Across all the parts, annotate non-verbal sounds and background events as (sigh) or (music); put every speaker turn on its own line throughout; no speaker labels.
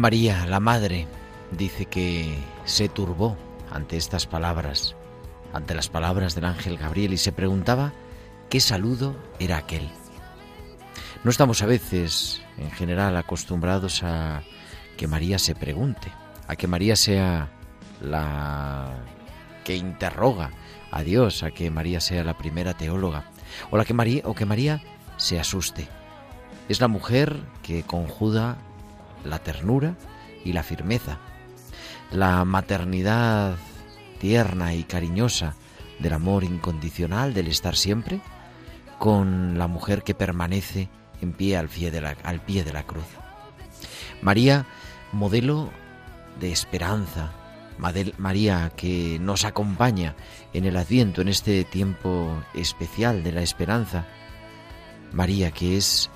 María, la madre, dice que se turbó ante estas palabras, ante las palabras del ángel Gabriel y se preguntaba qué saludo era aquel. No estamos a veces, en general, acostumbrados a que María se pregunte, a que María sea la que interroga a Dios, a que María sea la primera teóloga, o, la que María, o que María se asuste. Es la mujer que conjuga la ternura y la firmeza, la maternidad tierna y cariñosa del amor incondicional, del estar siempre, con la mujer que permanece en pie al pie de la, al pie de la cruz. María, modelo de esperanza, María que nos acompaña en el adviento, en este tiempo especial de la esperanza, María que es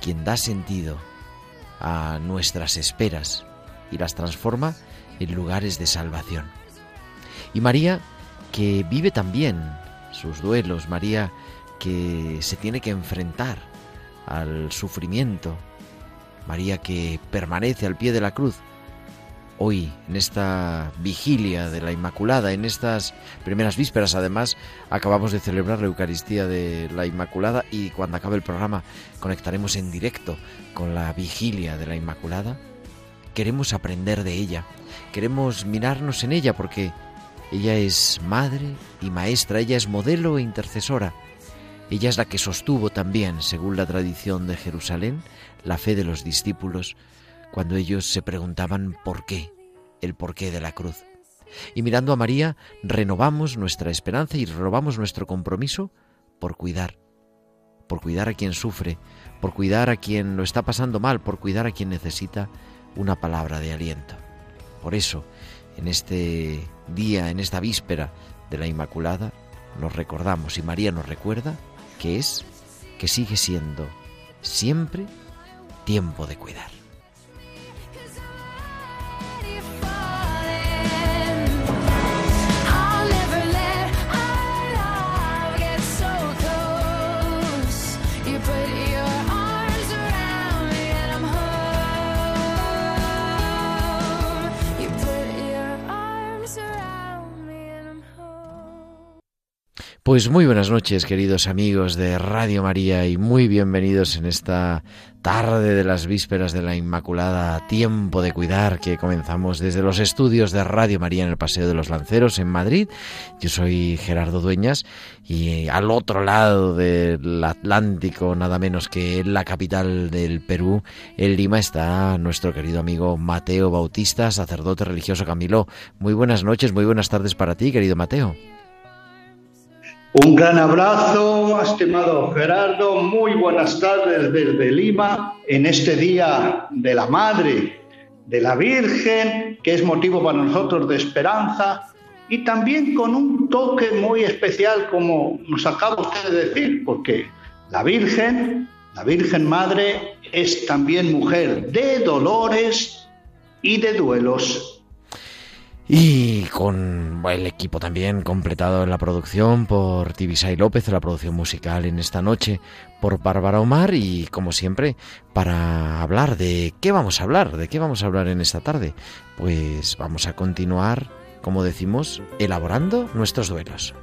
quien da sentido a nuestras esperas y las transforma en lugares de salvación. Y María que vive también sus duelos, María que se tiene que enfrentar al sufrimiento, María que permanece al pie de la cruz. Hoy, en esta vigilia de la Inmaculada, en estas primeras vísperas, además, acabamos de celebrar la Eucaristía de la Inmaculada y cuando acabe el programa conectaremos en directo con la vigilia de la Inmaculada. Queremos aprender de ella, queremos mirarnos en ella porque ella es madre y maestra, ella es modelo e intercesora. Ella es la que sostuvo también, según la tradición de Jerusalén, la fe de los discípulos cuando ellos se preguntaban por qué, el porqué de la cruz. Y mirando a María, renovamos nuestra esperanza y renovamos nuestro compromiso por cuidar, por cuidar a quien sufre, por cuidar a quien lo está pasando mal, por cuidar a quien necesita una palabra de aliento. Por eso, en este día, en esta víspera de la Inmaculada, nos recordamos y María nos recuerda que es, que sigue siendo siempre tiempo de cuidar. Pues muy buenas noches, queridos amigos de Radio María, y muy bienvenidos en esta tarde de las vísperas de la Inmaculada, tiempo de cuidar, que comenzamos desde los estudios de Radio María en el Paseo de los Lanceros en Madrid. Yo soy Gerardo Dueñas y al otro lado del Atlántico, nada menos que en la capital del Perú, en Lima, está nuestro querido amigo Mateo Bautista, sacerdote religioso Camilo. Muy buenas noches, muy buenas tardes para ti, querido Mateo.
Un gran abrazo, estimado Gerardo. Muy buenas tardes desde Lima en este Día de la Madre, de la Virgen, que es motivo para nosotros de esperanza y también con un toque muy especial, como nos acaba usted de decir, porque la Virgen, la Virgen Madre, es también mujer de dolores y de duelos.
Y con el equipo también completado en la producción por Tibisay López, la producción musical en esta noche por Bárbara Omar y como siempre para hablar de qué vamos a hablar, de qué vamos a hablar en esta tarde. Pues vamos a continuar, como decimos, elaborando nuestros duelos.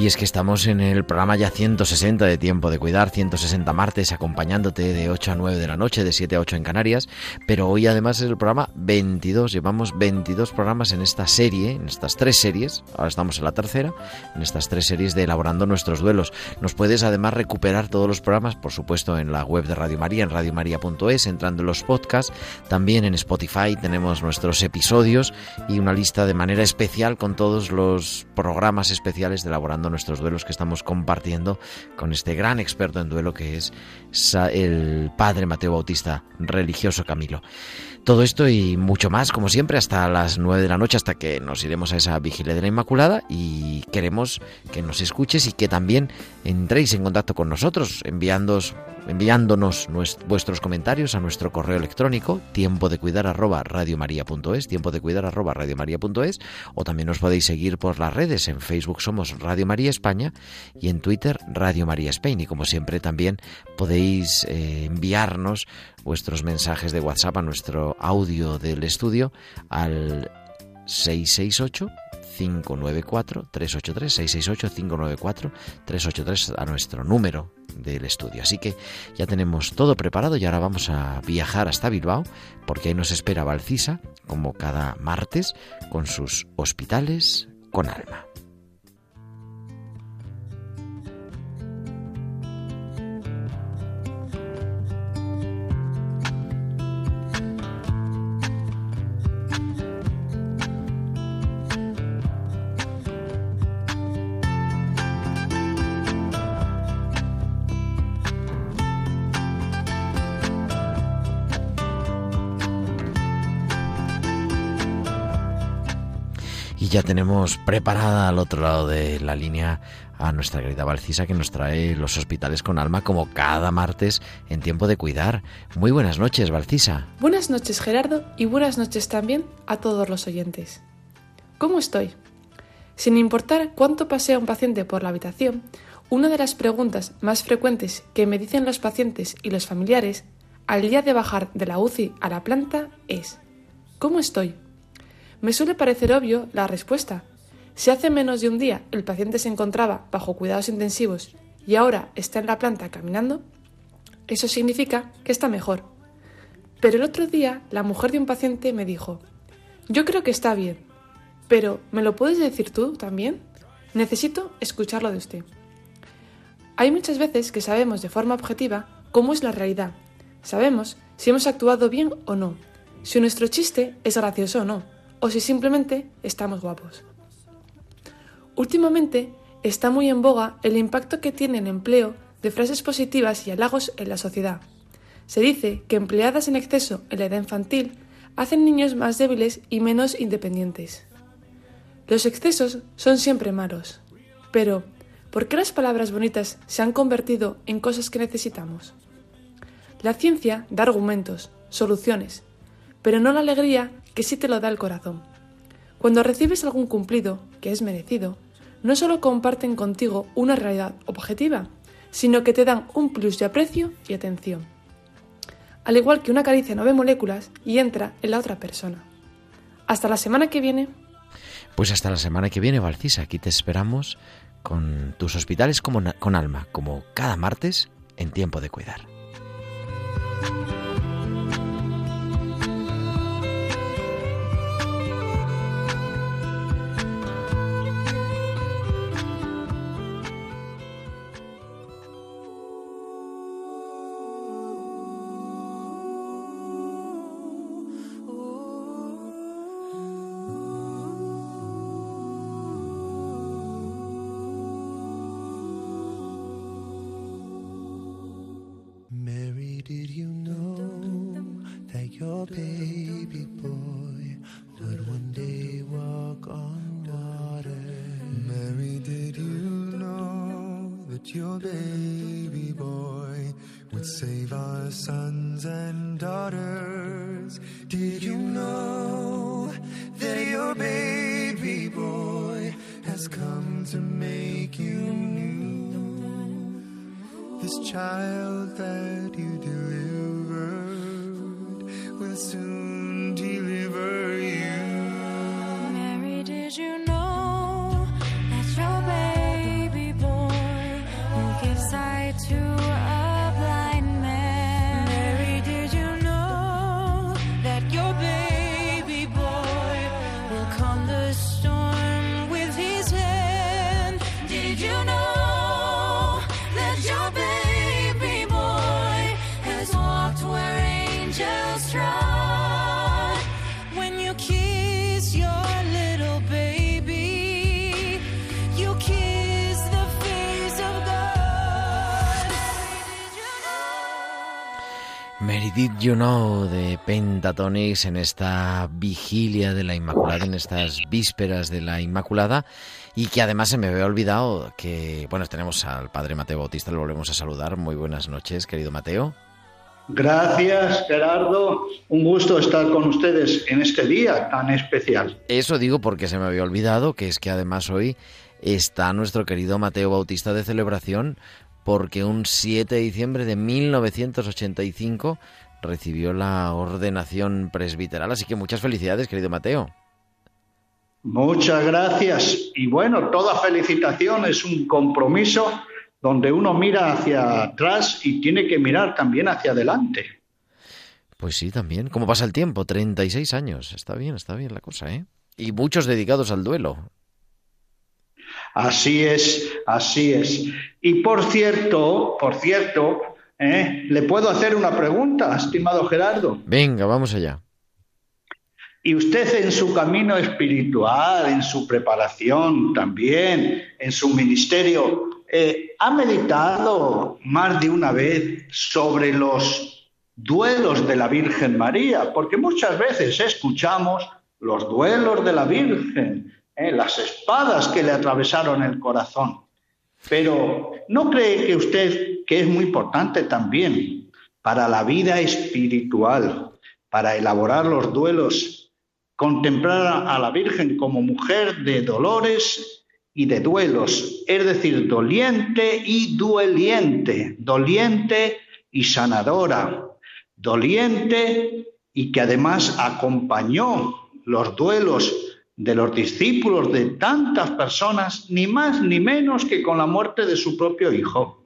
Y es que estamos en el programa ya 160 de Tiempo de Cuidar, 160 martes, acompañándote de 8 a 9 de la noche, de 7 a 8 en Canarias. Pero hoy además es el programa 22, llevamos 22 programas en esta serie, en estas tres series, ahora estamos en la tercera, en estas tres series de Elaborando nuestros duelos. Nos puedes además recuperar todos los programas, por supuesto, en la web de Radio María, en radiomaria.es, entrando en los podcasts. También en Spotify tenemos nuestros episodios y una lista de manera especial con todos los programas especiales de Elaborando nuestros duelos que estamos compartiendo con este gran experto en duelo que es el padre Mateo Bautista, religioso Camilo. Todo esto y mucho más, como siempre, hasta las 9 de la noche, hasta que nos iremos a esa vigilia de la Inmaculada y queremos que nos escuches y que también entréis en contacto con nosotros, enviándonos, enviándonos vuestros comentarios a nuestro correo electrónico, tiempo de cuidar arroba radiomaria.es, tiempo de cuidar arroba radiomaria.es, o también nos podéis seguir por las redes, en Facebook somos Radio María España y en Twitter Radio María Spain, y como siempre también podéis eh, enviarnos vuestros mensajes de WhatsApp a nuestro audio del estudio al 668 594 383 668 594 383 a nuestro número del estudio. Así que ya tenemos todo preparado y ahora vamos a viajar hasta Bilbao porque ahí nos espera Valcisa como cada martes con sus hospitales con alma. Ya tenemos preparada al otro lado de la línea a nuestra querida Valcisa que nos trae los hospitales con alma como cada martes en tiempo de cuidar. Muy buenas noches, Valcisa.
Buenas noches, Gerardo, y buenas noches también a todos los oyentes. ¿Cómo estoy? Sin importar cuánto pasea un paciente por la habitación, una de las preguntas más frecuentes que me dicen los pacientes y los familiares al día de bajar de la UCI a la planta es ¿Cómo estoy? Me suele parecer obvio la respuesta. Si hace menos de un día el paciente se encontraba bajo cuidados intensivos y ahora está en la planta caminando, eso significa que está mejor. Pero el otro día la mujer de un paciente me dijo, yo creo que está bien, pero ¿me lo puedes decir tú también? Necesito escucharlo de usted. Hay muchas veces que sabemos de forma objetiva cómo es la realidad. Sabemos si hemos actuado bien o no, si nuestro chiste es gracioso o no o si simplemente estamos guapos. Últimamente está muy en boga el impacto que tiene el empleo de frases positivas y halagos en la sociedad. Se dice que empleadas en exceso en la edad infantil hacen niños más débiles y menos independientes. Los excesos son siempre malos, pero ¿por qué las palabras bonitas se han convertido en cosas que necesitamos? La ciencia da argumentos, soluciones, pero no la alegría que sí te lo da el corazón. Cuando recibes algún cumplido, que es merecido, no solo comparten contigo una realidad objetiva, sino que te dan un plus de aprecio y atención. Al igual que una caricia no ve moléculas y entra en la otra persona. Hasta la semana que viene.
Pues hasta la semana que viene, Valcisa. Aquí te esperamos con tus hospitales con alma, como cada martes en tiempo de cuidar.
You Know
de Pentatonix en esta vigilia de la Inmaculada, en estas vísperas de la Inmaculada, y que además se me había olvidado que, bueno, tenemos al Padre Mateo Bautista, lo volvemos a saludar. Muy buenas noches, querido Mateo.
Gracias, Gerardo. Un gusto estar con ustedes en este día tan especial.
Eso digo porque se me había olvidado, que es que además hoy está nuestro querido Mateo Bautista de celebración, porque un 7 de diciembre de 1985 recibió la ordenación presbiteral. Así que muchas felicidades, querido Mateo.
Muchas gracias. Y bueno, toda felicitación es un compromiso donde uno mira hacia atrás y tiene que mirar también hacia adelante.
Pues sí, también. ¿Cómo pasa el tiempo? 36 años. Está bien, está bien la cosa, ¿eh? Y muchos dedicados al duelo.
Así es, así es. Y por cierto, por cierto, ¿eh? ¿le puedo hacer una pregunta, estimado Gerardo?
Venga, vamos allá.
Y usted en su camino espiritual, en su preparación también, en su ministerio, eh, ¿ha meditado más de una vez sobre los duelos de la Virgen María? Porque muchas veces escuchamos los duelos de la Virgen, eh, las espadas que le atravesaron el corazón. Pero ¿no cree que usted que es muy importante también para la vida espiritual, para elaborar los duelos contemplar a la Virgen como mujer de dolores y de duelos, es decir, doliente y dueliente, doliente y sanadora, doliente y que además acompañó los duelos de los discípulos de tantas personas, ni más ni menos que con la muerte de su propio hijo.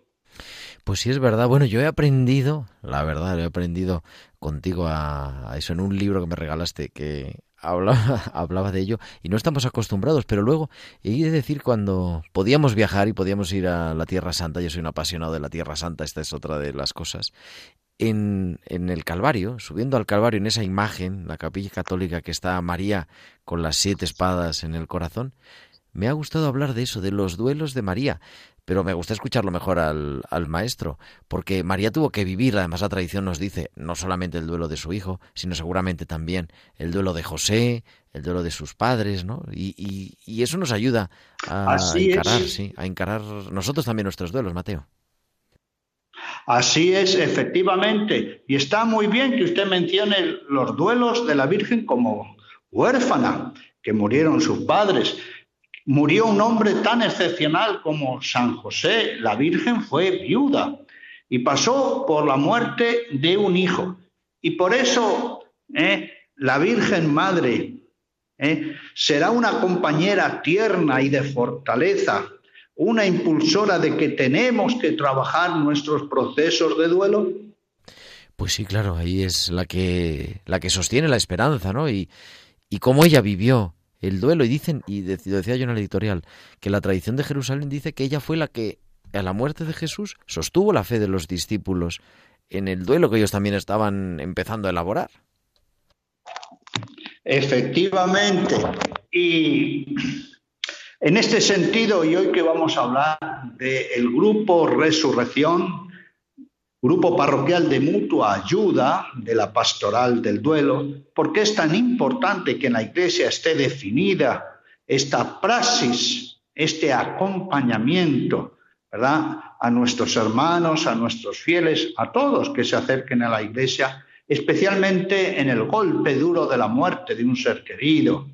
Pues sí, es verdad. Bueno, yo he aprendido, la verdad, he aprendido contigo a, eso en un libro que me regalaste, que hablaba, (laughs) hablaba de ello y no estamos acostumbrados, pero luego he de decir cuando podíamos viajar y podíamos ir a la Tierra Santa, yo soy un apasionado de la Tierra Santa, esta es otra de las cosas, en, en el Calvario, subiendo al Calvario en esa imagen, la capilla católica que está María con las siete espadas en el corazón, me ha gustado hablar de eso, de los duelos de María, pero me gusta escucharlo mejor al, al, maestro, porque María tuvo que vivir, además la tradición nos dice, no solamente el duelo de su hijo, sino seguramente también el duelo de José, el duelo de sus padres, ¿no? Y, y, y eso nos ayuda a
Así
encarar,
es.
sí, a encarar nosotros también nuestros duelos, Mateo.
Así es, efectivamente. Y está muy bien que usted mencione los duelos de la Virgen como huérfana, que murieron sus padres. Murió un hombre tan excepcional como San José. La Virgen fue viuda y pasó por la muerte de un hijo. Y por eso ¿eh? la Virgen Madre ¿eh? será una compañera tierna y de fortaleza, una impulsora de que tenemos que trabajar nuestros procesos de duelo.
Pues sí, claro, ahí es la que la que sostiene la esperanza, ¿no? Y, y cómo ella vivió el duelo. Y dicen, y decía yo en el editorial, que la tradición de Jerusalén dice que ella fue la que, a la muerte de Jesús, sostuvo la fe de los discípulos en el duelo que ellos también estaban empezando a elaborar.
Efectivamente. Y en este sentido, y hoy que vamos a hablar del grupo Resurrección, grupo parroquial de mutua ayuda de la pastoral del duelo, ¿por qué es tan importante que en la iglesia esté definida esta praxis, este acompañamiento ¿verdad? A nuestros hermanos, a nuestros fieles, a todos que se acerquen a la iglesia, especialmente en el golpe duro de la muerte de un ser querido,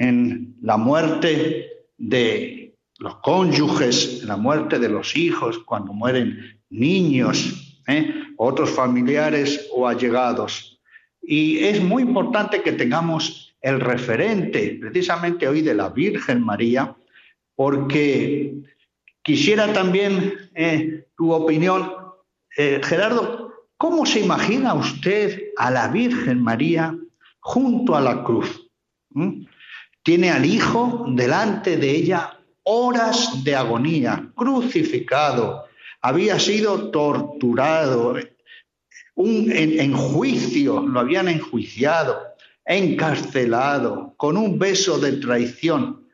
en la muerte de los cónyuges, en la muerte de los hijos, cuando mueren niños, ¿eh? otros familiares o allegados. Y es muy importante que tengamos el referente precisamente hoy de la Virgen María, porque quisiera también eh, tu opinión. Eh, Gerardo, ¿cómo se imagina usted a la Virgen María junto a la cruz? ¿Mm? Tiene al Hijo delante de ella horas de agonía, crucificado, había sido torturado, en juicio, lo habían enjuiciado, encarcelado, con un beso de traición.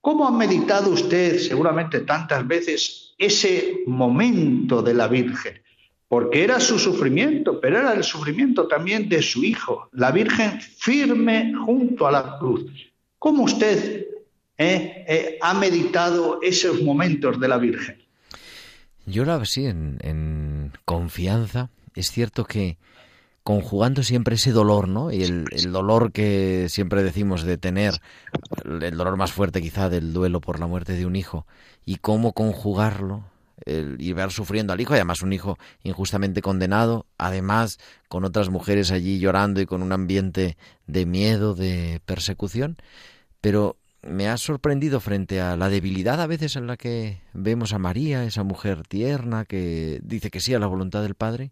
¿Cómo ha meditado usted, seguramente tantas veces, ese momento de la Virgen? Porque era su sufrimiento, pero era el sufrimiento también de su hijo, la Virgen firme junto a la cruz. ¿Cómo usted eh, eh, ha meditado esos momentos de la Virgen?
Yo la sí, en, en confianza. Es cierto que conjugando siempre ese dolor, ¿no? Y el, dolor que siempre decimos de tener, el dolor más fuerte quizá del duelo por la muerte de un hijo, y cómo conjugarlo, y ver sufriendo al hijo, además un hijo injustamente condenado, además con otras mujeres allí llorando y con un ambiente de miedo, de persecución, pero me ha sorprendido frente a la debilidad a veces en la que vemos a María, esa mujer tierna que dice que sí a la voluntad del Padre,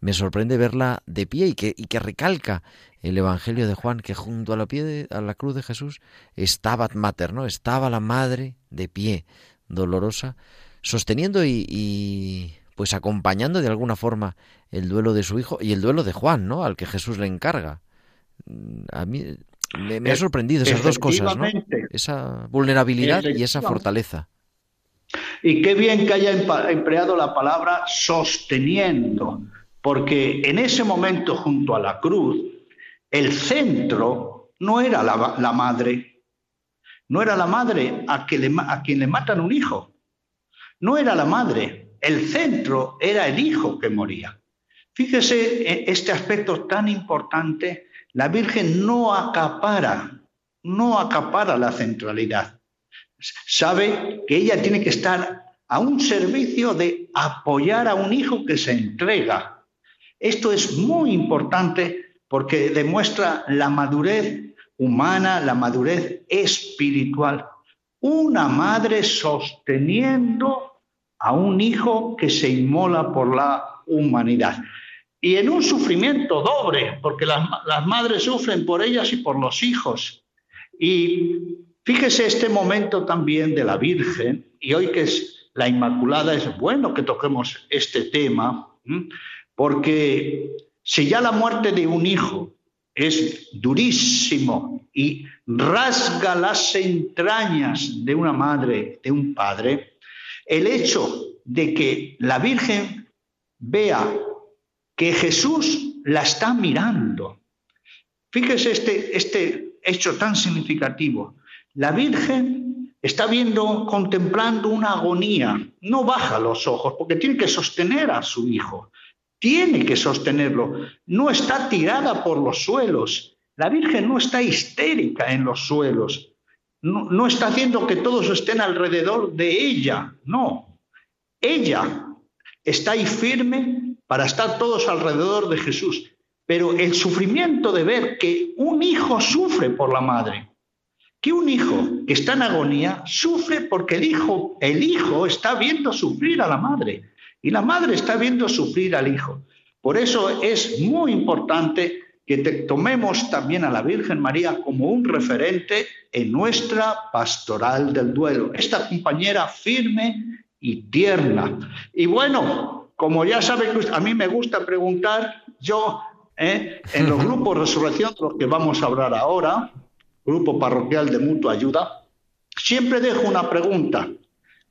me sorprende verla de pie y que, y que recalca el Evangelio de Juan que junto a la, pie de, a la cruz de Jesús estaba Mater, ¿no? Estaba la madre de pie, dolorosa, sosteniendo y, y, pues acompañando de alguna forma el duelo de su hijo y el duelo de Juan, ¿no? Al que Jesús le encarga. A mí me, me ha sorprendido esas dos cosas, ¿no? Esa vulnerabilidad y esa fortaleza.
Y qué bien que haya empleado la palabra sosteniendo porque en ese momento junto a la cruz, el centro no era la, la madre, no era la madre a, que le, a quien le matan un hijo, no era la madre, el centro era el hijo que moría. Fíjese este aspecto tan importante, la Virgen no acapara, no acapara la centralidad. Sabe que ella tiene que estar a un servicio de apoyar a un hijo que se entrega, esto es muy importante porque demuestra la madurez humana, la madurez espiritual. Una madre sosteniendo a un hijo que se inmola por la humanidad. Y en un sufrimiento doble, porque las, las madres sufren por ellas y por los hijos. Y fíjese este momento también de la Virgen, y hoy que es la Inmaculada, es bueno que toquemos este tema, porque si ya la muerte de un hijo es durísimo y rasga las entrañas de una madre, de un padre, el hecho de que la Virgen vea que Jesús la está mirando. Fíjese este, este hecho tan significativo. La Virgen está viendo, contemplando una agonía. No baja los ojos porque tiene que sostener a su hijo tiene que sostenerlo. No está tirada por los suelos. La Virgen no está histérica en los suelos. No, no, está haciendo que todos estén alrededor de ella. No. Ella está ahí firme para estar todos alrededor de Jesús. Pero el sufrimiento de ver que un hijo sufre por la madre, que un hijo que está en agonía sufre porque el hijo, el hijo está viendo sufrir a la madre. Y la madre está viendo sufrir al hijo. Por eso es muy importante que te tomemos también a la Virgen María como un referente en nuestra pastoral del duelo. Esta compañera firme y tierna. Y bueno, como ya sabe que a mí me gusta preguntar, yo ¿eh? en los (laughs) grupos Resurrección, de los que vamos a hablar ahora, grupo parroquial de mutua ayuda, siempre dejo una pregunta.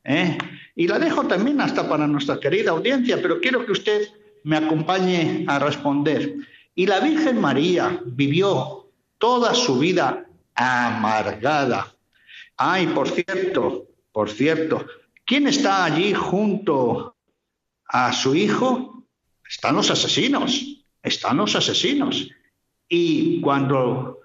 ¿eh? Y la dejo también hasta para nuestra querida audiencia, pero quiero que usted me acompañe a responder. Y la Virgen María vivió toda su vida amargada. Ay, por cierto, por cierto, ¿Quién está allí junto a su hijo? Están los asesinos, están los asesinos. Y cuando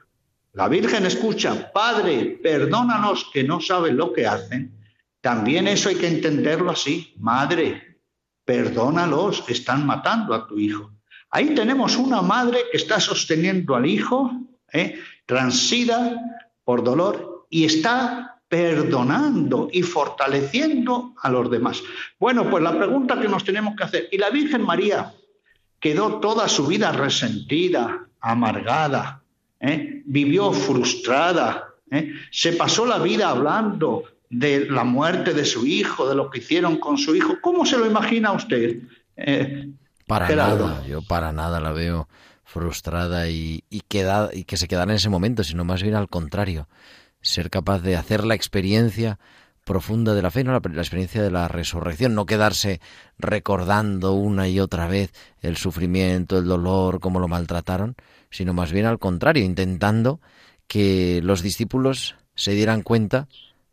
la Virgen escucha, Padre, perdónanos que no saben lo que hacen, también eso hay que entenderlo así. Madre, perdónalos, están matando a tu hijo. Ahí tenemos una madre que está sosteniendo al hijo, ¿eh? transida por dolor, y está perdonando y fortaleciendo a los demás. Bueno, pues la pregunta que nos tenemos que hacer, ¿y la Virgen María quedó toda su vida resentida, amargada, ¿eh? vivió frustrada, ¿eh? se pasó la vida hablando de la muerte de su hijo, de lo que hicieron con su hijo. ¿Cómo se lo imagina usted?
Eh, para nada, yo para nada la veo frustrada y, y, y que se quedara en ese momento, sino más bien al contrario, ser capaz de hacer la experiencia profunda de la fe, ¿no? la, la, experiencia de la resurrección, no quedarse recordando una y otra vez el sufrimiento, el dolor, cómo lo maltrataron, sino más bien al contrario, intentando que los discípulos se dieran cuenta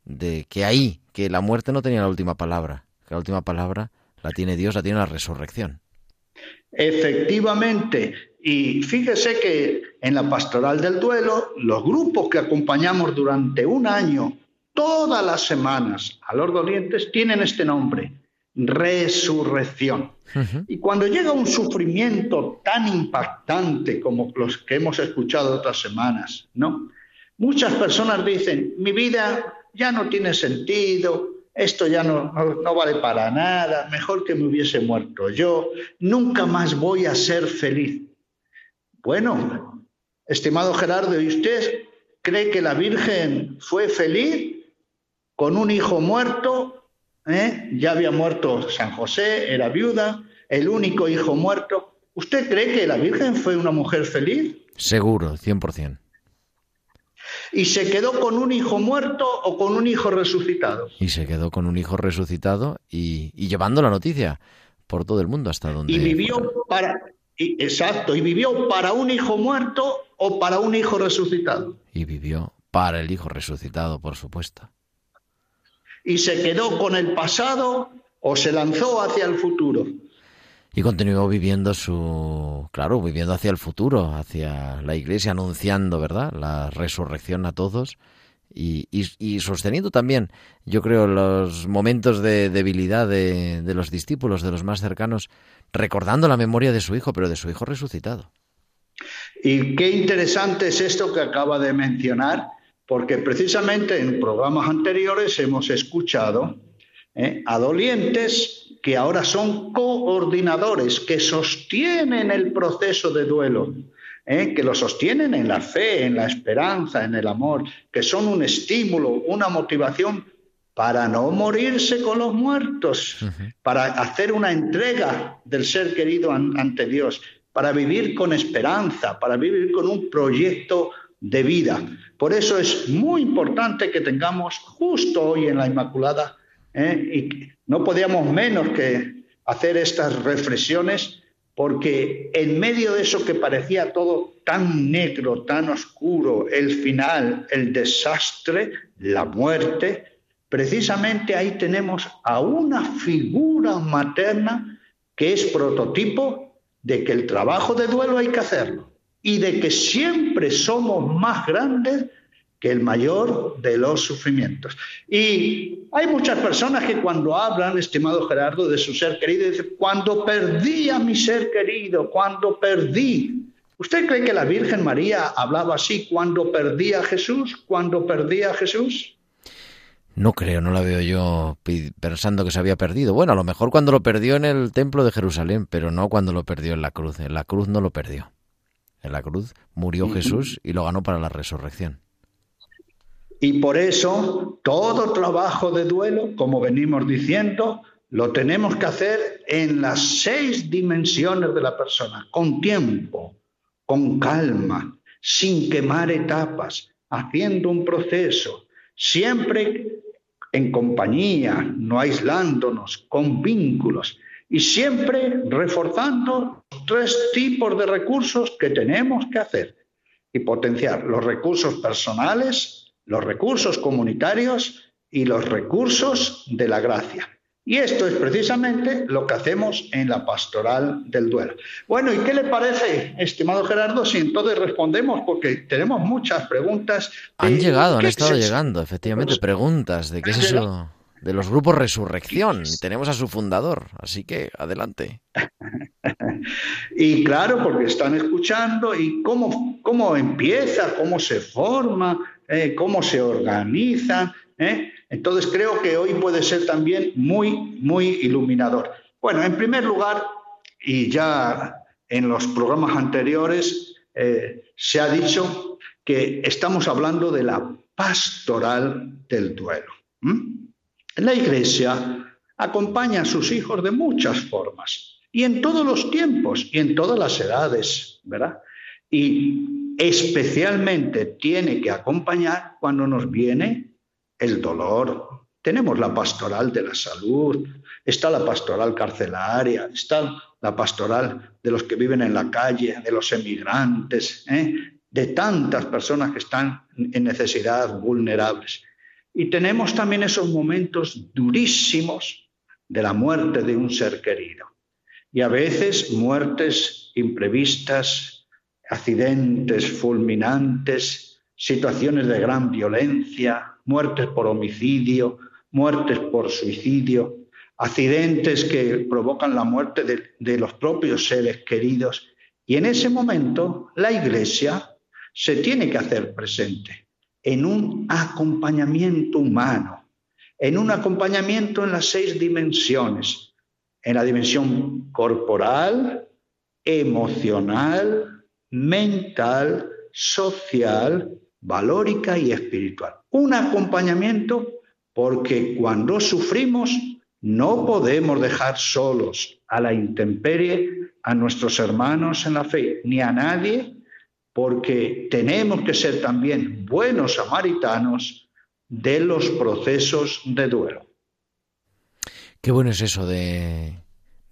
de que ahí, que la muerte no tenía la última palabra, que la última palabra la tiene Dios, la tiene la resurrección.
Efectivamente, y fíjese que en la pastoral del duelo, los grupos que acompañamos durante un año, todas las semanas a los dolientes, tienen este nombre, resurrección. Uh -huh. Y cuando llega un sufrimiento tan impactante como los que hemos escuchado otras semanas, ¿no? Muchas personas dicen, mi vida ya no tiene sentido, esto ya no, no, no, vale para nada, mejor que me hubiese muerto yo, nunca más voy a ser feliz. Bueno, estimado Gerardo, ¿y usted cree que la Virgen fue feliz con un hijo muerto? ¿Eh? Ya había muerto San José, era viuda, el único hijo muerto. ¿Usted cree que la Virgen fue una mujer feliz?
Seguro, 100%
y se quedó con un hijo muerto o con un hijo resucitado.
Y se quedó con un hijo resucitado y, y llevando la noticia por todo el mundo hasta donde.
Y vivió para. Y, exacto, y vivió para un hijo muerto o para un hijo resucitado.
Y vivió para el hijo resucitado, por supuesto.
Y se quedó con el pasado o se lanzó hacia el futuro
y continuó viviendo su, claro, viviendo hacia el futuro, hacia la iglesia, anunciando, ¿verdad?, la resurrección a todos y, y, sosteniendo también, yo creo, los momentos de debilidad de, de, los discípulos, de los más cercanos, recordando la memoria de su hijo, pero de su hijo resucitado.
Y qué interesante es esto que acaba de mencionar, porque precisamente en programas anteriores hemos escuchado ¿eh? a dolientes que ahora son coordinadores, que sostienen el proceso de duelo, ¿eh? que lo sostienen en la fe, en la esperanza, en el amor, que son un estímulo, una motivación para no morirse con los muertos, uh -huh. para hacer una entrega del ser querido an ante Dios, para vivir con esperanza, para vivir con un proyecto de vida. Por eso es muy importante que tengamos justo hoy en la Inmaculada ¿eh? y no podíamos menos que hacer estas reflexiones porque en medio de eso que parecía todo tan negro, tan oscuro, el final, el desastre, la muerte, precisamente ahí tenemos a una figura materna que es prototipo de que el trabajo de duelo hay que hacerlo y de que siempre somos más grandes que el mayor de los sufrimientos. Y hay muchas personas que cuando hablan, estimado Gerardo, de su ser querido, dicen, cuando perdí a mi ser querido, cuando perdí. ¿Usted cree que la Virgen María hablaba así cuando perdía a Jesús, cuando perdía a Jesús?
No creo, no la veo yo pensando que se había perdido. Bueno, a lo mejor cuando lo perdió en el templo de Jerusalén, pero no cuando lo perdió en la cruz. En la cruz no lo perdió. En la cruz murió Jesús y lo ganó para la resurrección.
Y por eso todo trabajo de duelo, como venimos diciendo, lo tenemos que hacer en las seis dimensiones de la persona, con tiempo, con calma, sin quemar etapas, haciendo un proceso, siempre en compañía, no aislándonos, con vínculos y siempre reforzando los tres tipos de recursos que tenemos que hacer y potenciar los recursos personales, los recursos comunitarios y los recursos de la gracia. Y esto es precisamente lo que hacemos en la pastoral del duelo. Bueno, ¿y qué le parece, estimado Gerardo, si entonces respondemos? Porque tenemos muchas preguntas.
Han llegado, han
¿qué
estado
es
llegando, efectivamente,
Pues-
preguntas de qué es eso de los grupos Resurrección. Y tenemos a su fundador, así que adelante. (laughs)
Y claro, porque están escuchando y cómo, cómo empieza, cómo se forma, eh, cómo se organiza. ¿eh? Entonces creo que hoy puede ser también muy, muy iluminador. Bueno, en primer lugar, y ya en los programas anteriores eh, se ha dicho que estamos hablando de la pastoral del duelo. ¿m? La Iglesia acompaña a sus hijos de muchas formas y en todos los tiempos y en todas las edades, ¿verdad? Y especialmente tiene que acompañar cuando nos viene el dolor. Tenemos la pastoral de la salud, está la pastoral carcelaria, está la pastoral de los que viven en la calle, de los emigrantes, ¿eh? de tantas personas que están en necesidad, vulnerables. Y tenemos también esos momentos durísimos de la muerte de un ser querido. Y a veces muertes imprevistas, accidentes fulminantes, situaciones de gran violencia, muertes por homicidio, muertes por suicidio, accidentes que provocan la muerte de, los propios seres queridos. Y en ese momento la Iglesia se tiene que hacer presente en un acompañamiento humano, en un acompañamiento en las seis dimensiones, en la dimensión corporal, emocional, mental, social, valórica y espiritual. Un acompañamiento porque cuando sufrimos no podemos dejar solos a la intemperie a nuestros hermanos en la fe, ni a nadie, porque tenemos que ser también buenos samaritanos de los procesos de duelo.
Qué bueno es eso de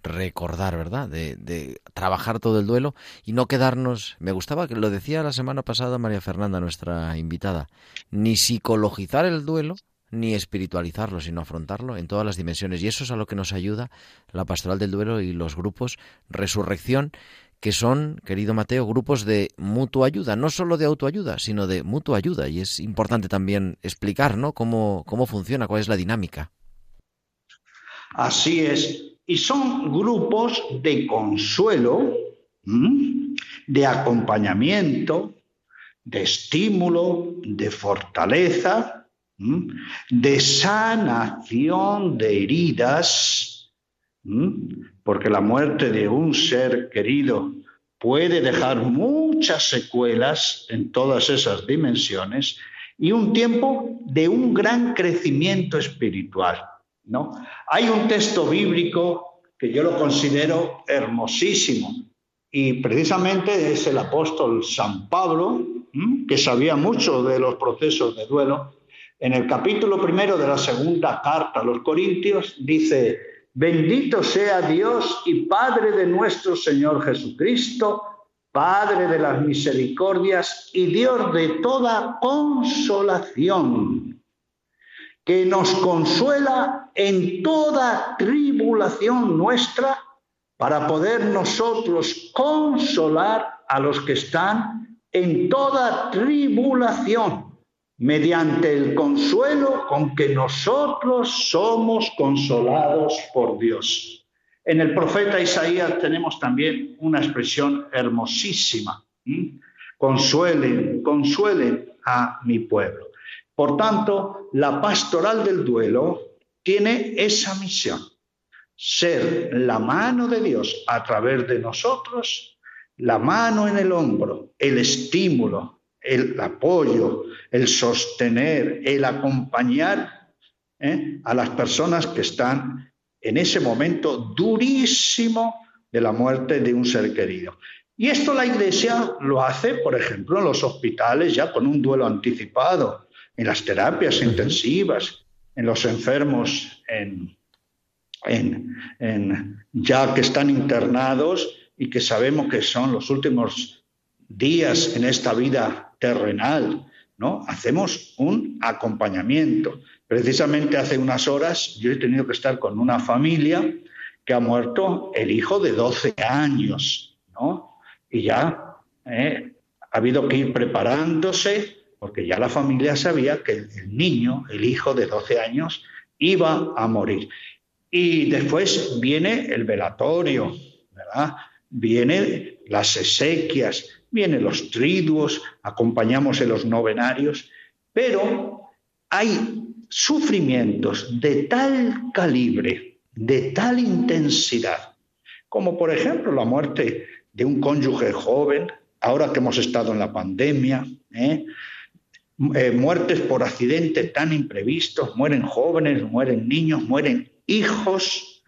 recordar, ¿verdad? De, trabajar todo el duelo y no quedarnos, me gustaba que lo decía la semana pasada María Fernanda, nuestra invitada, ni psicologizar el duelo ni espiritualizarlo, sino afrontarlo en todas las dimensiones. Y eso es a lo que nos ayuda la pastoral del duelo y los grupos Resurrección, que son, querido Mateo, grupos de mutua ayuda, no solo de autoayuda, sino de mutua ayuda. Y es importante también explicar, ¿no? Cómo, cómo funciona, cuál es la dinámica.
Así es. Y son grupos de consuelo, de acompañamiento, de estímulo, de fortaleza, de sanación de heridas, porque la muerte de un ser querido puede dejar muchas secuelas en todas esas dimensiones y un tiempo de un gran crecimiento espiritual. Hay un texto bíblico que yo lo considero hermosísimo y precisamente es el apóstol San Pablo, que sabía mucho de los procesos de duelo. En el capítulo primero de la segunda carta a los Corintios dice, bendito sea Dios y Padre de nuestro Señor Jesucristo, Padre de las misericordias y Dios de toda consolación que nos consuela en toda tribulación nuestra para poder nosotros consolar a los que están en toda tribulación mediante el consuelo con que nosotros somos consolados por Dios. En el profeta Isaías tenemos también una expresión hermosísima. ¿sí? Consuelen, consuelen a mi pueblo. Por tanto, la pastoral del duelo tiene esa misión, ser la mano de Dios a través de nosotros, la mano en el hombro, el estímulo, el apoyo, el sostener, el acompañar ¿eh? a las personas que están en ese momento durísimo de la muerte de un ser querido. Y esto la Iglesia lo hace, por ejemplo, en los hospitales ya con un duelo anticipado, en las terapias intensivas, en los enfermos en, en, en, ya que están internados y que sabemos que son los últimos días en esta vida terrenal, ¿no? Hacemos un acompañamiento. Precisamente hace unas horas yo he tenido que estar con una familia que ha muerto el hijo de 12 años, ¿no? Y ya eh, ha habido que ir preparándose porque ya la familia sabía que el niño, el hijo de 12 años, iba a morir. Y después viene el velatorio, ¿verdad? Viene las exequias, vienen los triduos, acompañamos en los novenarios, pero hay sufrimientos de tal calibre, de tal intensidad, como por ejemplo la muerte de un cónyuge joven, ahora que hemos estado en la pandemia, ¿eh? Eh, muertes por accidentes tan imprevistos, mueren jóvenes, mueren niños, mueren hijos,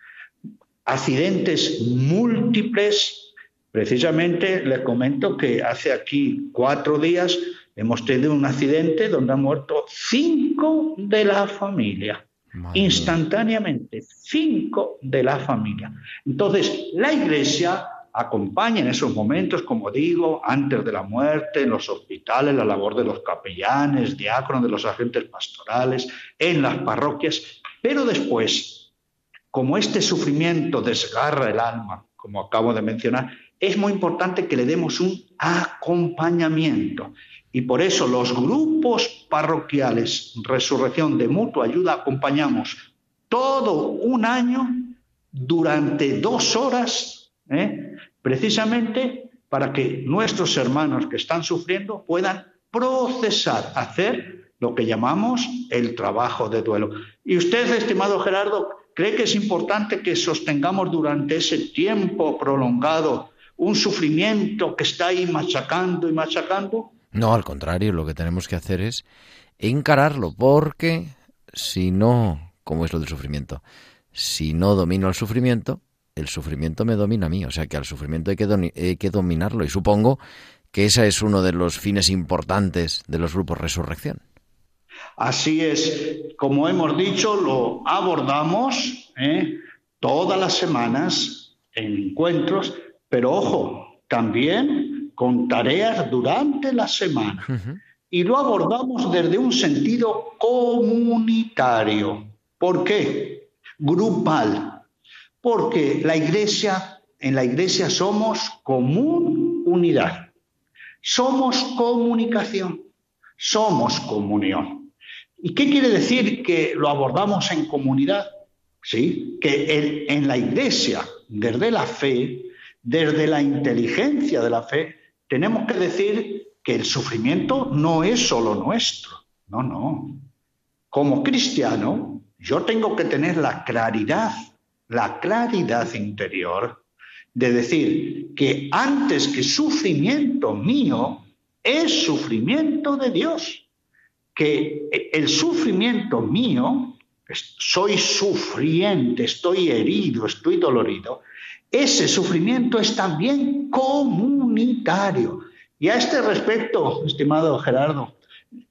accidentes múltiples. Precisamente les comento que hace aquí cuatro días hemos tenido un accidente donde han muerto cinco de la familia. instantáneamente, cinco de la familia. Entonces, la iglesia acompaña en esos momentos, como digo, antes de la muerte, en los hospitales, la labor de los capellanes, diáconos, de los agentes pastorales, en las parroquias, pero después, como este sufrimiento desgarra el alma, como acabo de mencionar, es muy importante que le demos un acompañamiento. Y por eso los grupos parroquiales Resurrección de Mutua Ayuda acompañamos todo un año durante dos horas ¿eh? Precisamente para que nuestros hermanos que están sufriendo puedan procesar, hacer lo que llamamos el trabajo de duelo. Y usted, estimado Gerardo, cree que es importante que sostengamos durante ese tiempo prolongado un sufrimiento que está ahí machacando y machacando?
No, al contrario, lo que tenemos que hacer es encararlo, porque si no, ¿cómo es lo del sufrimiento? Si no domino el sufrimiento, el sufrimiento me domina a mí, o sea que al sufrimiento hay que, que dominarlo y supongo que ese es uno de los fines importantes de los grupos Resurrección.
Así es, como hemos dicho, lo abordamos ¿eh? todas las semanas en encuentros, pero ojo, también con tareas durante la semana. Y lo abordamos desde un sentido comunitario. ¿Por qué? Grupal porque la iglesia, en la iglesia somos común unidad, somos comunicación, somos comunión. ¿Y qué quiere decir que lo abordamos en comunidad? Sí, que en, la iglesia, desde la fe, desde la inteligencia de la fe, tenemos que decir que el sufrimiento no es solo nuestro. No, no. Como cristiano, yo tengo que tener la claridad la claridad interior de decir que antes que sufrimiento mío es sufrimiento de Dios, que el sufrimiento mío, soy sufriente, estoy herido, estoy dolorido, ese sufrimiento es también comunitario. Y a este respecto, estimado Gerardo,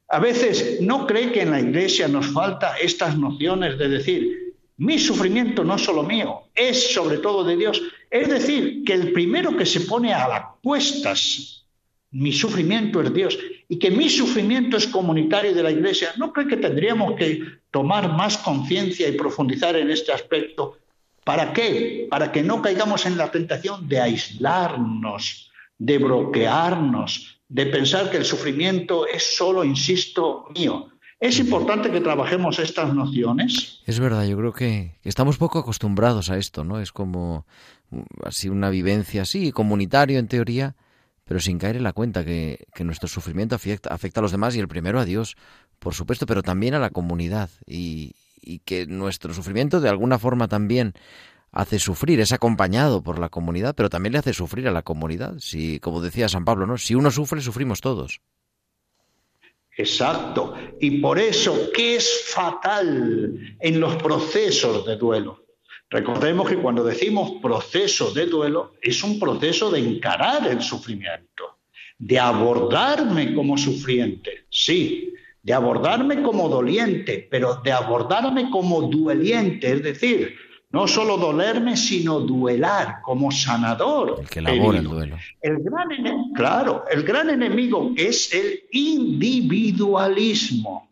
a veces no cree que en la iglesia nos falta estas nociones de decir, mi sufrimiento no es solo mío, es sobre todo de Dios. Es decir, que el primero que se pone a las cuestas, mi sufrimiento es Dios, y que mi sufrimiento es comunitario de la Iglesia. ¿No cree que tendríamos que tomar más conciencia y profundizar en este aspecto? ¿Para qué? Para que no caigamos en la tentación de aislarnos, de bloquearnos, de pensar que el sufrimiento es solo, insisto, mío. Es importante que trabajemos estas nociones.
Es verdad, yo creo que estamos poco acostumbrados a esto, ¿no? Es como mm, así una vivencia así, comunitario en teoría, pero sin caer en la cuenta que, nuestro sufrimiento afecta, afecta, a los demás y el primero a Dios, por supuesto, pero también a la comunidad y, y que nuestro sufrimiento de alguna forma también hace sufrir, es acompañado por la comunidad, pero también le hace sufrir a la comunidad. Si, como decía San Pablo, ¿no? Si uno sufre, sufrimos todos.
Exacto. Y por eso, ¿qué es fatal en los procesos de duelo? Recordemos que cuando decimos proceso de duelo, es un proceso de encarar el sufrimiento, de abordarme como sufriente, sí, de abordarme como doliente, pero de abordarme como dueliente, es decir, no solo dolerme, sino duelar como sanador.
El que elabora el duelo.
El gran claro, el gran enemigo es el individualismo,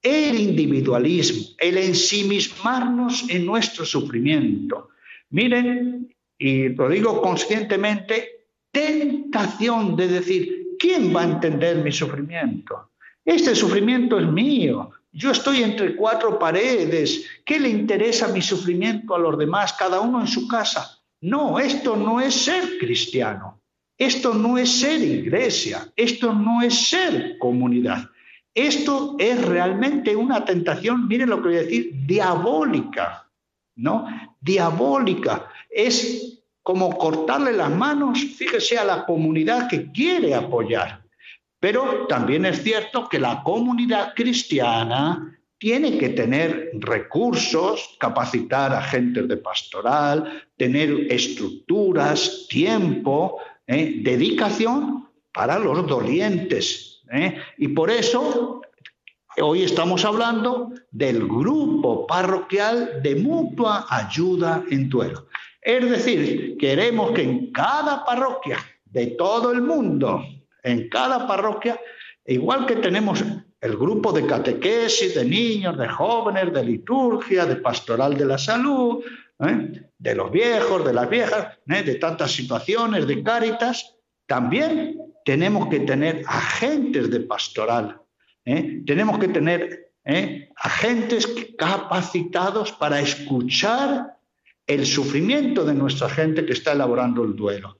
el individualismo, el ensimismarnos en nuestro sufrimiento. Miren, y lo digo conscientemente, tentación de decir, ¿quién va a entender mi sufrimiento? Este sufrimiento es mío. Yo estoy entre cuatro paredes. ¿Qué le interesa mi sufrimiento a los demás, cada uno en su casa? No, esto no es ser cristiano. Esto no es ser iglesia. Esto no es ser comunidad. Esto es realmente una tentación, miren lo que voy a decir, diabólica, ¿no? Diabólica. Es como cortarle las manos, fíjese, a la comunidad que quiere apoyar. Pero también es cierto que la comunidad cristiana tiene que tener recursos, capacitar agentes de pastoral, tener estructuras, tiempo, ¿eh? dedicación para los dolientes. ¿eh? Y por eso hoy estamos hablando del grupo parroquial de mutua ayuda en duelo. Es decir, queremos que en cada parroquia de todo el mundo, en cada parroquia, igual que tenemos el grupo de catequesis, de niños, de jóvenes, de liturgia, de pastoral de la salud, ¿eh? de los viejos, de las viejas, ¿eh? de tantas situaciones, de cáritas, también tenemos que tener agentes de pastoral, ¿eh? tenemos que tener agentes capacitados para escuchar el sufrimiento de nuestra gente que está elaborando el duelo.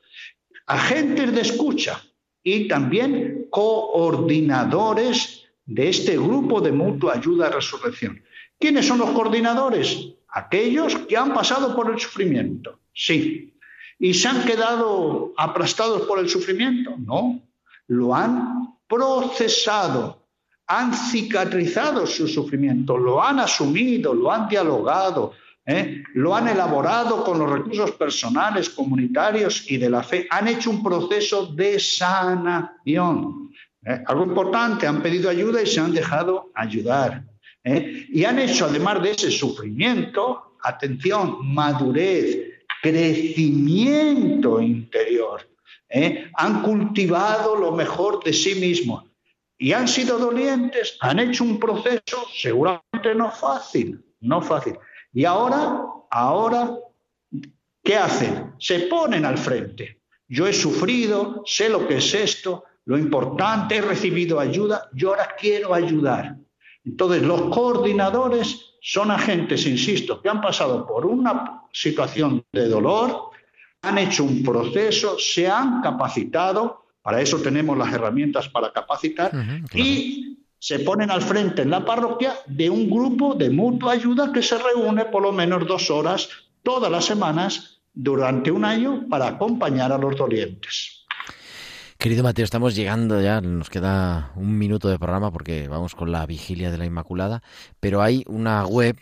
Agentes de escucha y también coordinadores de este grupo de mutua ayuda a resurrección. ¿Quiénes son los coordinadores? Aquellos que han pasado por el sufrimiento, sí. ¿Y se han quedado aplastados por el sufrimiento? No. Lo han procesado, han cicatrizado su sufrimiento, lo han asumido, lo han dialogado, ¿eh? lo han elaborado con los recursos personales, comunitarios y de la fe. Han hecho un proceso de sanación. ¿eh? Algo importante, han pedido ayuda y se han dejado ayudar. ¿eh? Y han hecho, además de ese sufrimiento, atención, madurez, crecimiento interior. Han cultivado lo mejor de sí mismos. Y han sido dolientes, han hecho un proceso seguramente no fácil, no fácil y ahora, ahora, ¿qué hacen? Se ponen al frente. Yo he sufrido, sé lo que es esto, lo importante, he recibido ayuda, yo ahora quiero ayudar. Entonces, los coordinadores son agentes, insisto, que han pasado por una situación de dolor, han hecho un proceso, se han capacitado, para eso tenemos las herramientas para capacitar, y se ponen al frente en la parroquia de un grupo de mutua ayuda que se reúne por lo menos dos horas todas las semanas durante un año para acompañar a los dolientes.
Querido Mateo, estamos llegando ya, nos queda un minuto de programa porque vamos con la vigilia de la Inmaculada, pero hay una web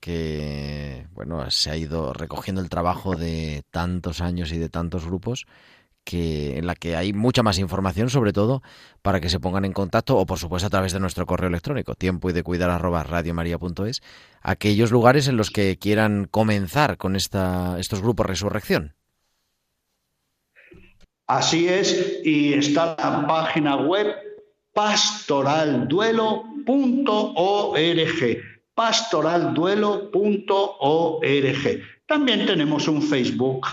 que, bueno, se ha ido recogiendo el trabajo de tantos años y de tantos grupos que, en la que hay mucha más información, sobre todo para que se pongan en contacto, o por supuesto a través de nuestro correo electrónico, tiempo y aquellos lugares en los que quieran comenzar con esta, estos grupos Resurrección.
Así es, y está la página web pastoralduelo.org, pastoralduelo.org. También tenemos un Facebook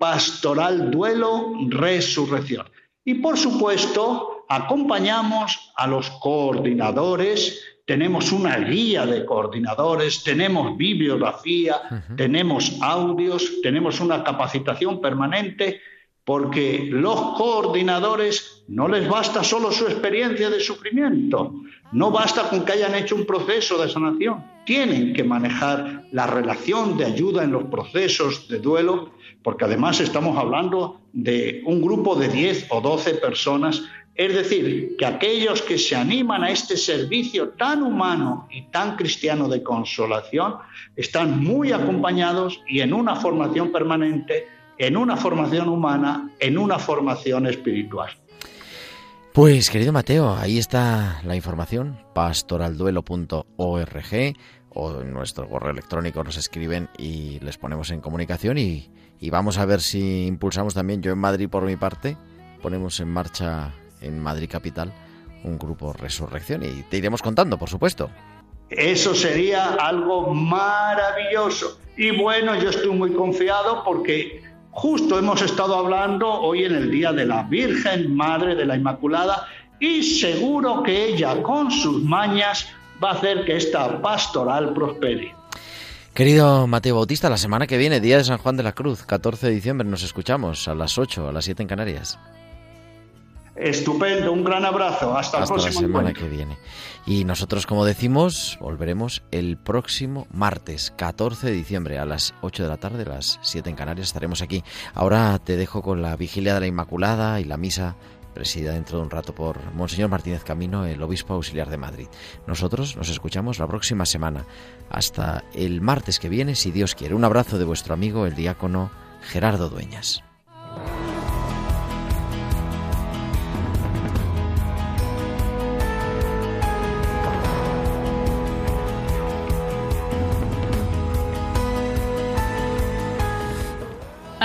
pastoral, duelo, resurrección. Y por supuesto, acompañamos a los coordinadores, tenemos una guía de coordinadores, tenemos bibliografía, tenemos audios, tenemos una capacitación permanente, porque los coordinadores no les basta solo su experiencia de sufrimiento, no basta con que hayan hecho un proceso de sanación, tienen que manejar la relación de ayuda en los procesos de duelo porque además estamos hablando de un grupo de 10 o 12 personas, es decir, que aquellos que se animan a este servicio tan humano y tan cristiano de consolación están muy acompañados y en una formación permanente, en una formación humana, en una formación espiritual.
Pues querido Mateo, ahí está la información, pastoralduelo.org o en nuestro correo electrónico nos escriben y les ponemos en comunicación y, y vamos a ver si impulsamos también, yo en Madrid por mi parte, ponemos en marcha en Madrid Capital un grupo Resurrección y te iremos contando, por supuesto.
Eso sería algo maravilloso. Y bueno, yo estoy muy confiado porque justo hemos estado hablando hoy en el Día de la Virgen, Madre de la Inmaculada, y seguro que ella con sus mañas va a hacer que esta pastoral prospere.
Querido Mateo Bautista, la semana que viene, día de San Juan de la Cruz, 14 de diciembre, nos escuchamos a las 8, a las 7 en Canarias.
Estupendo, un gran abrazo. Hasta, el
Hasta la
próximo
semana
encuentro.
que viene. Y nosotros, como decimos, volveremos el próximo martes, 14 de diciembre, a las 8 de la tarde, a las 7 en Canarias, estaremos aquí. Ahora te dejo con la vigilia de la Inmaculada y la misa presidida dentro de un rato por Monseñor Martínez Camino, el obispo auxiliar de Madrid. Nosotros nos escuchamos la próxima semana, hasta el martes que viene, si Dios quiere. Un abrazo de vuestro amigo, el diácono Gerardo Dueñas.